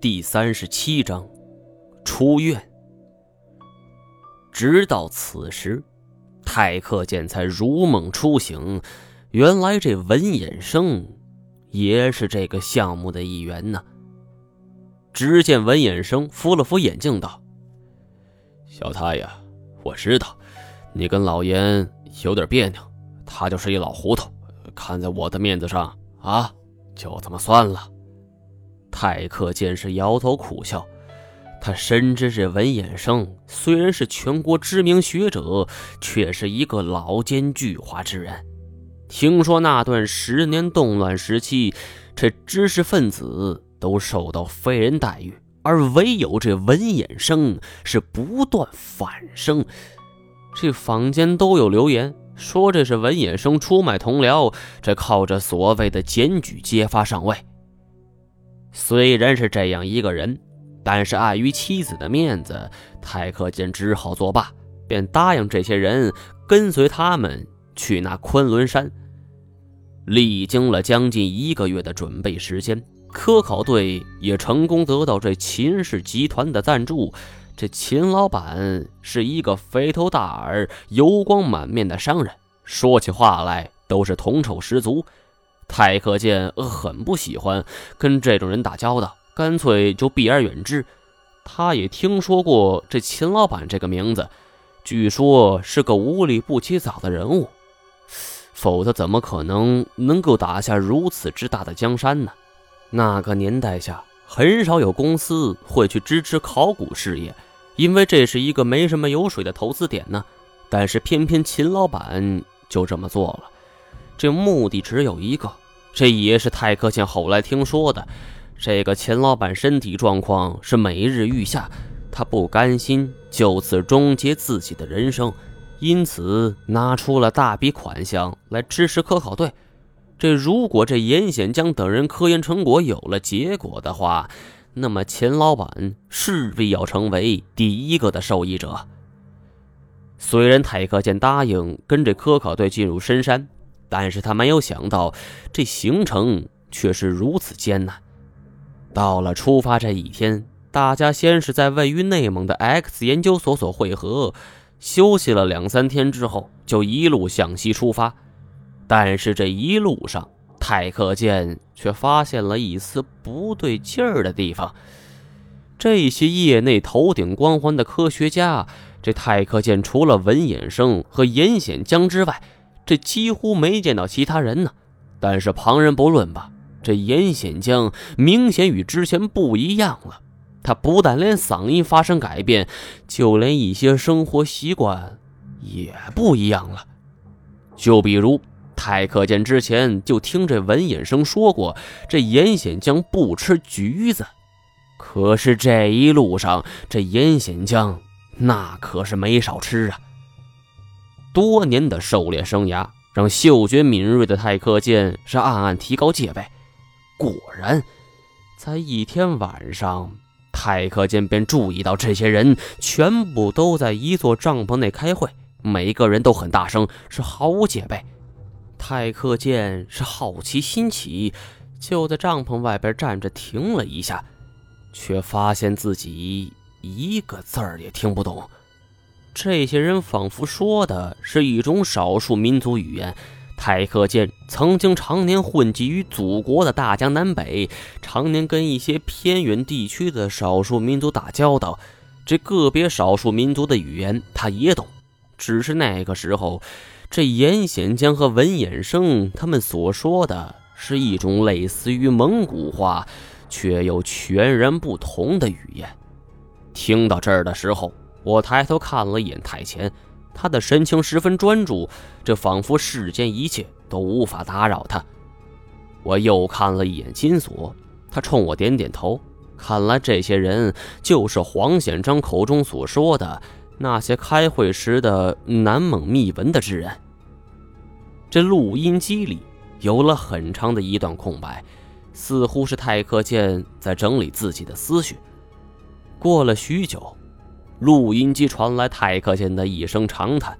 第三十七章，出院。直到此时，泰克见才如梦初醒，原来这文衍生也是这个项目的一员呢。只见文衍生扶了扶眼镜，道：“小太呀，我知道你跟老严有点别扭，他就是一老糊涂，看在我的面子上啊，就这么算了。”泰克见是摇头苦笑，他深知这文衍生虽然是全国知名学者，却是一个老奸巨猾之人。听说那段十年动乱时期，这知识分子都受到非人待遇，而唯有这文衍生是不断反升。这坊间都有流言说，这是文衍生出卖同僚，这靠着所谓的检举揭发上位。虽然是这样一个人，但是碍于妻子的面子，泰克健只好作罢，便答应这些人跟随他们去那昆仑山。历经了将近一个月的准备时间，科考队也成功得到这秦氏集团的赞助。这秦老板是一个肥头大耳、油光满面的商人，说起话来都是铜臭十足。泰克健很不喜欢跟这种人打交道，干脆就避而远之。他也听说过这秦老板这个名字，据说是个无利不起早的人物，否则怎么可能能够打下如此之大的江山呢？那个年代下，很少有公司会去支持考古事业，因为这是一个没什么油水的投资点呢。但是偏偏秦老板就这么做了。这目的只有一个，这也是泰克健后来听说的。这个钱老板身体状况是每日愈下，他不甘心就此终结自己的人生，因此拿出了大笔款项来支持科考队。这如果这严显江等人科研成果有了结果的话，那么钱老板势必要成为第一个的受益者。虽然泰克健答应跟着科考队进入深山。但是他没有想到，这行程却是如此艰难。到了出发这一天，大家先是在位于内蒙的 X 研究所所会合，休息了两三天之后，就一路向西出发。但是这一路上，泰克健却发现了一丝不对劲儿的地方。这些业内头顶光环的科学家，这泰克健除了文衍生和严显江之外，这几乎没见到其他人呢，但是旁人不论吧，这严显江明显与之前不一样了。他不但连嗓音发生改变，就连一些生活习惯也不一样了。就比如泰克见之前就听这文衍生说过，这严显江不吃橘子，可是这一路上这严显江那可是没少吃啊。多年的狩猎生涯让嗅觉敏锐的泰克健是暗暗提高戒备。果然，在一天晚上，泰克健便注意到这些人全部都在一座帐篷内开会，每个人都很大声，是毫无戒备。泰克健是好奇心起，就在帐篷外边站着停了一下，却发现自己一个字儿也听不懂。这些人仿佛说的是一种少数民族语言。泰克见曾经常年混迹于祖国的大江南北，常年跟一些偏远地区的少数民族打交道，这个别少数民族的语言他也懂。只是那个时候，这严显江和文衍生他们所说的是一种类似于蒙古话，却又全然不同的语言。听到这儿的时候。我抬头看了一眼太前，他的神情十分专注，这仿佛世间一切都无法打扰他。我又看了一眼金锁，他冲我点点头。看来这些人就是黄显章口中所说的那些开会时的南蒙密文的之人。这录音机里有了很长的一段空白，似乎是泰克健在整理自己的思绪。过了许久。录音机传来泰克健的一声长叹，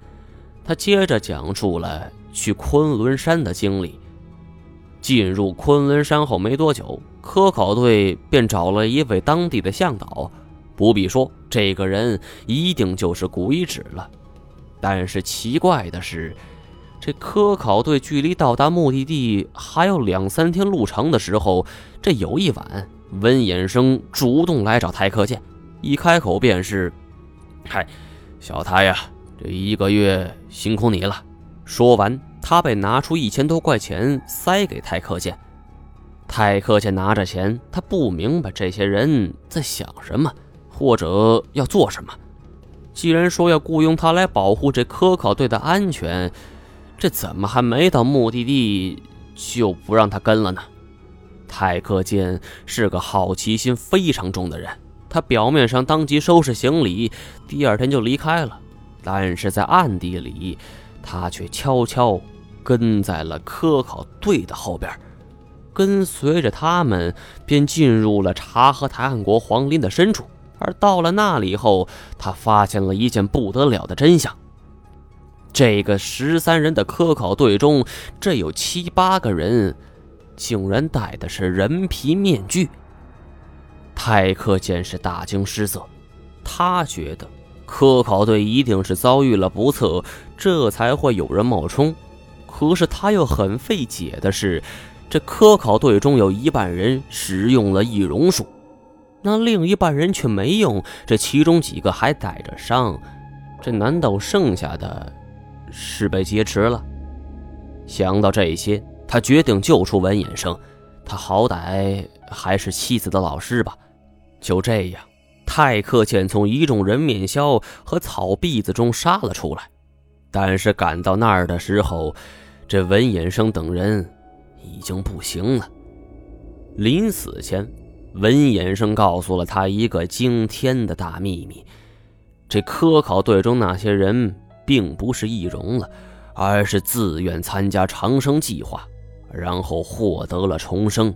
他接着讲述了去昆仑山的经历。进入昆仑山后没多久，科考队便找了一位当地的向导。不必说，这个人一定就是古一指了。但是奇怪的是，这科考队距离到达目的地还有两三天路程的时候，这有一晚，温衍生主动来找太克健，一开口便是：“嗨，小太呀，这一个月辛苦你了。”说完，他被拿出一千多块钱塞给泰克健。泰克健拿着钱，他不明白这些人在想什么。或者要做什么？既然说要雇佣他来保护这科考队的安全，这怎么还没到目的地就不让他跟了呢？泰克健是个好奇心非常重的人，他表面上当即收拾行李，第二天就离开了，但是在暗地里，他却悄悄跟在了科考队的后边，跟随着他们，便进入了察合台汗国皇陵的深处。而到了那里后，他发现了一件不得了的真相：这个十三人的科考队中，这有七八个人，竟然戴的是人皮面具。泰克见是大惊失色，他觉得科考队一定是遭遇了不测，这才会有人冒充。可是他又很费解的是，这科考队中有一半人使用了易容术。那另一半人却没用，这其中几个还带着伤，这难道剩下的是被劫持了？想到这些，他决定救出文衍生，他好歹还是妻子的老师吧。就这样，泰克健从一众人面鸮和草篦子中杀了出来，但是赶到那儿的时候，这文衍生等人已经不行了。临死前。文衍生告诉了他一个惊天的大秘密：这科考队中那些人并不是易容了，而是自愿参加长生计划，然后获得了重生。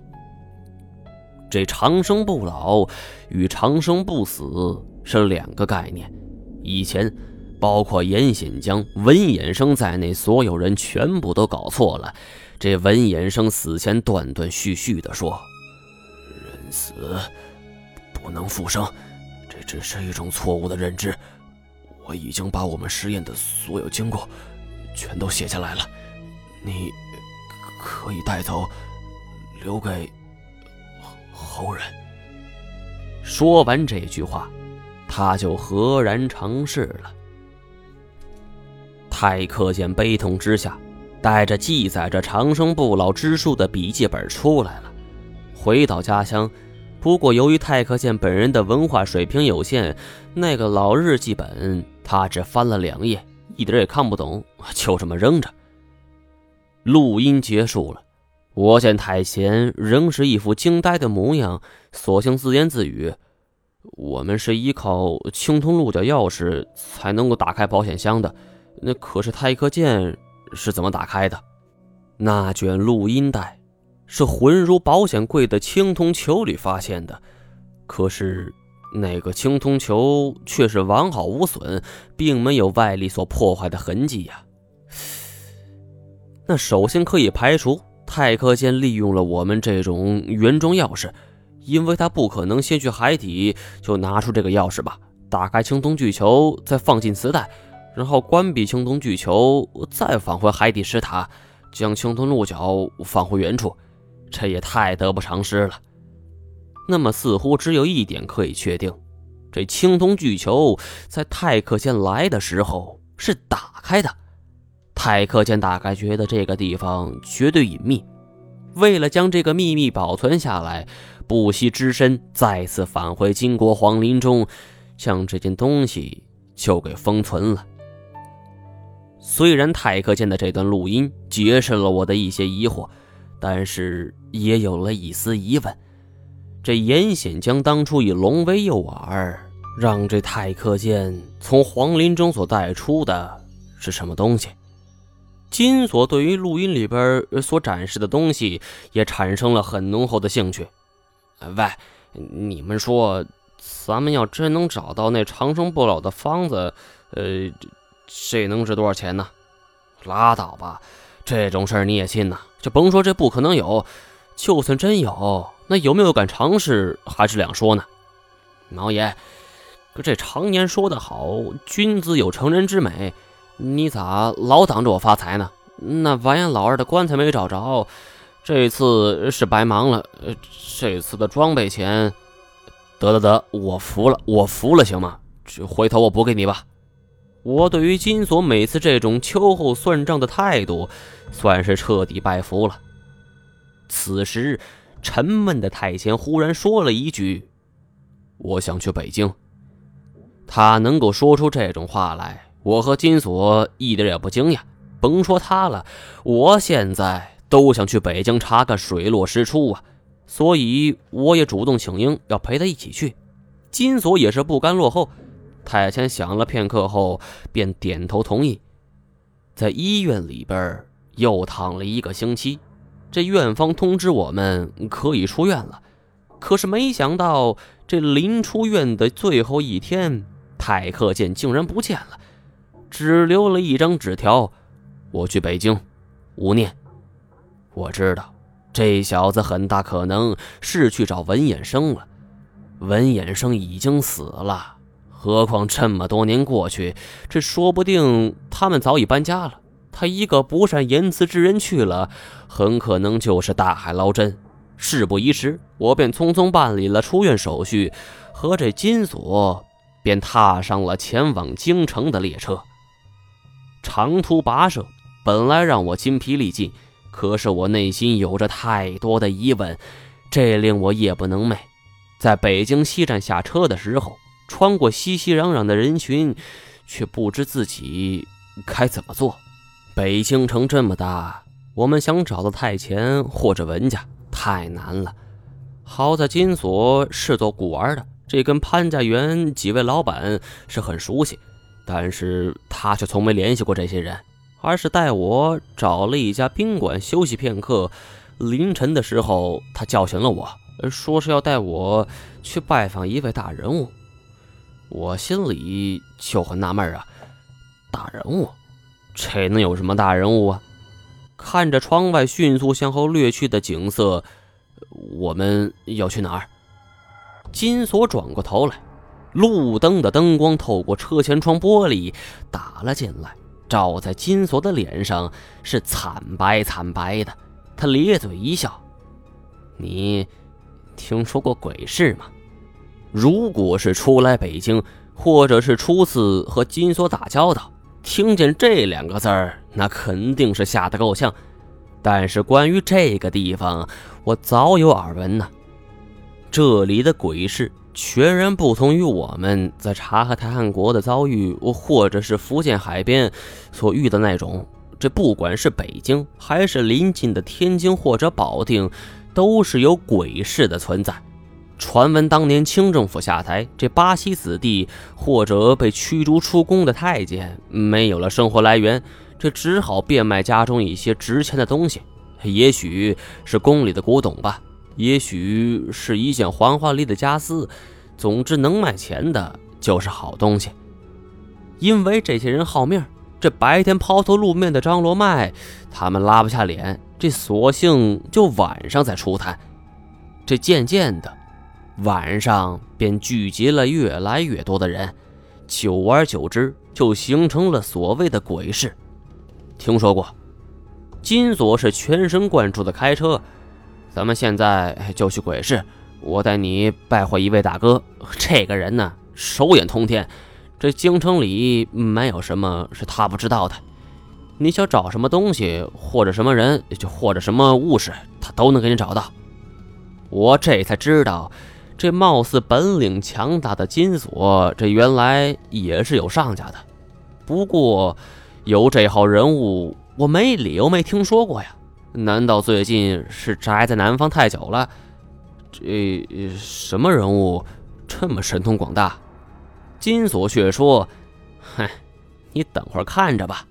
这长生不老与长生不死是两个概念。以前，包括严显江、文衍生在内，所有人全部都搞错了。这文衍生死前断断续续地说。人死不能复生，这只是一种错误的认知。我已经把我们实验的所有经过全都写下来了，你可以带走，留给后人。说完这句话，他就赫然成事了。泰克见悲痛之下，带着记载着长生不老之术的笔记本出来了，回到家乡。不过，由于泰克健本人的文化水平有限，那个老日记本他只翻了两页，一点也看不懂，就这么扔着。录音结束了，我见太贤仍是一副惊呆的模样，索性自言自语：“我们是依靠青铜鹿角钥匙才能够打开保险箱的，那可是泰克剑是怎么打开的？那卷录音带。”是混入保险柜的青铜球里发现的，可是那个青铜球却是完好无损，并没有外力所破坏的痕迹呀。那首先可以排除泰克先利用了我们这种原装钥匙，因为他不可能先去海底就拿出这个钥匙吧？打开青铜巨球，再放进磁带，然后关闭青铜巨球，再返回海底石塔，将青铜鹿角放回原处。这也太得不偿失了。那么，似乎只有一点可以确定：这青铜巨球在泰克先来的时候是打开的。泰克舰大概觉得这个地方绝对隐秘，为了将这个秘密保存下来，不惜只身再次返回金国皇陵中，将这件东西就给封存了。虽然泰克舰的这段录音解释了我的一些疑惑。但是也有了一丝疑问：这严显江当初以龙为诱饵，让这太克剑从皇陵中所带出的是什么东西？金锁对于录音里边所展示的东西也产生了很浓厚的兴趣。喂，你们说，咱们要真能找到那长生不老的方子，呃，这能值多少钱呢？拉倒吧，这种事儿你也信呐？就甭说这不可能有，就算真有，那有没有敢尝试还是两说呢。毛爷，可这常言说得好，君子有成人之美，你咋老挡着我发财呢？那完颜老二的棺材没找着，这次是白忙了。这次的装备钱，得得得，我服了，我服了，行吗？回头我补给你吧。我对于金锁每次这种秋后算账的态度，算是彻底拜服了。此时，沉闷的太监忽然说了一句。我想去北京。他能够说出这种话来，我和金锁一点也不惊讶。甭说他了，我现在都想去北京查个水落石出啊！所以我也主动请缨，要陪他一起去。金锁也是不甘落后。太监想了片刻后，便点头同意。在医院里边又躺了一个星期，这院方通知我们可以出院了。可是没想到。这临出院的最后一天，太克剑竟然不见了，只留了一张纸条：“我去北京，无念。”我知道这小子很大可能是去找文衍生了。文衍生已经死了，何况这么多年过去，这说不定他们早已搬家了。他一个不善言辞之人去了，很可能就是大海捞针。事不宜迟，我便匆匆办理了出院手续，和这金锁便踏上了前往京城的列车。长途跋涉本来让我筋疲力尽，可是我内心有着太多的疑问，这令我夜不能寐。在北京西站下车的时候，穿过熙熙攘攘的人群，却不知自己该怎么做。北京城这么大，我们想找到太前或者文家。太难了，好在金锁是做古玩的，这跟潘家园几位老板是很熟悉，但是他却从没联系过这些人，而是带我找了一家宾馆休息片刻。凌晨的时候，他叫醒了我，说是要带我去拜访一位大人物。我心里就很纳闷啊，大人物，这能有什么大人物啊？看着窗外迅速向后掠去的景色，我们要去哪儿？金锁转过头来，路灯的灯光透过车前窗玻璃打了进来，照在金锁的脸上是惨白惨白的。他咧嘴一笑：“你听说过鬼市吗？如果是初来北京，或者是初次和金锁打交道。”听见这两个字儿，那肯定是吓得够呛。但是关于这个地方，我早有耳闻呢。这里的鬼市全然不同于我们在察合台汗国的遭遇，或者是福建海边所遇的那种。这不管是北京，还是临近的天津或者保定，都是有鬼市的存在。传闻当年清政府下台，这巴西子弟或者被驱逐出宫的太监没有了生活来源，这只好变卖家中一些值钱的东西，也许是宫里的古董吧，也许是一件黄花梨的家私，总之能卖钱的就是好东西。因为这些人好命，这白天抛头露面的张罗卖，他们拉不下脸，这索性就晚上再出摊，这渐渐的。晚上便聚集了越来越多的人，久而久之，就形成了所谓的鬼市。听说过？金锁是全神贯注的开车，咱们现在就去鬼市，我带你拜会一位大哥。这个人呢，手眼通天，这京城里没有什么是他不知道的。你想找什么东西，或者什么人，就或者什么物事，他都能给你找到。我这才知道。这貌似本领强大的金锁，这原来也是有上家的。不过，有这号人物，我没理由没听说过呀。难道最近是宅在南方太久了？这什么人物这么神通广大？金锁却说：“嗨，你等会儿看着吧。”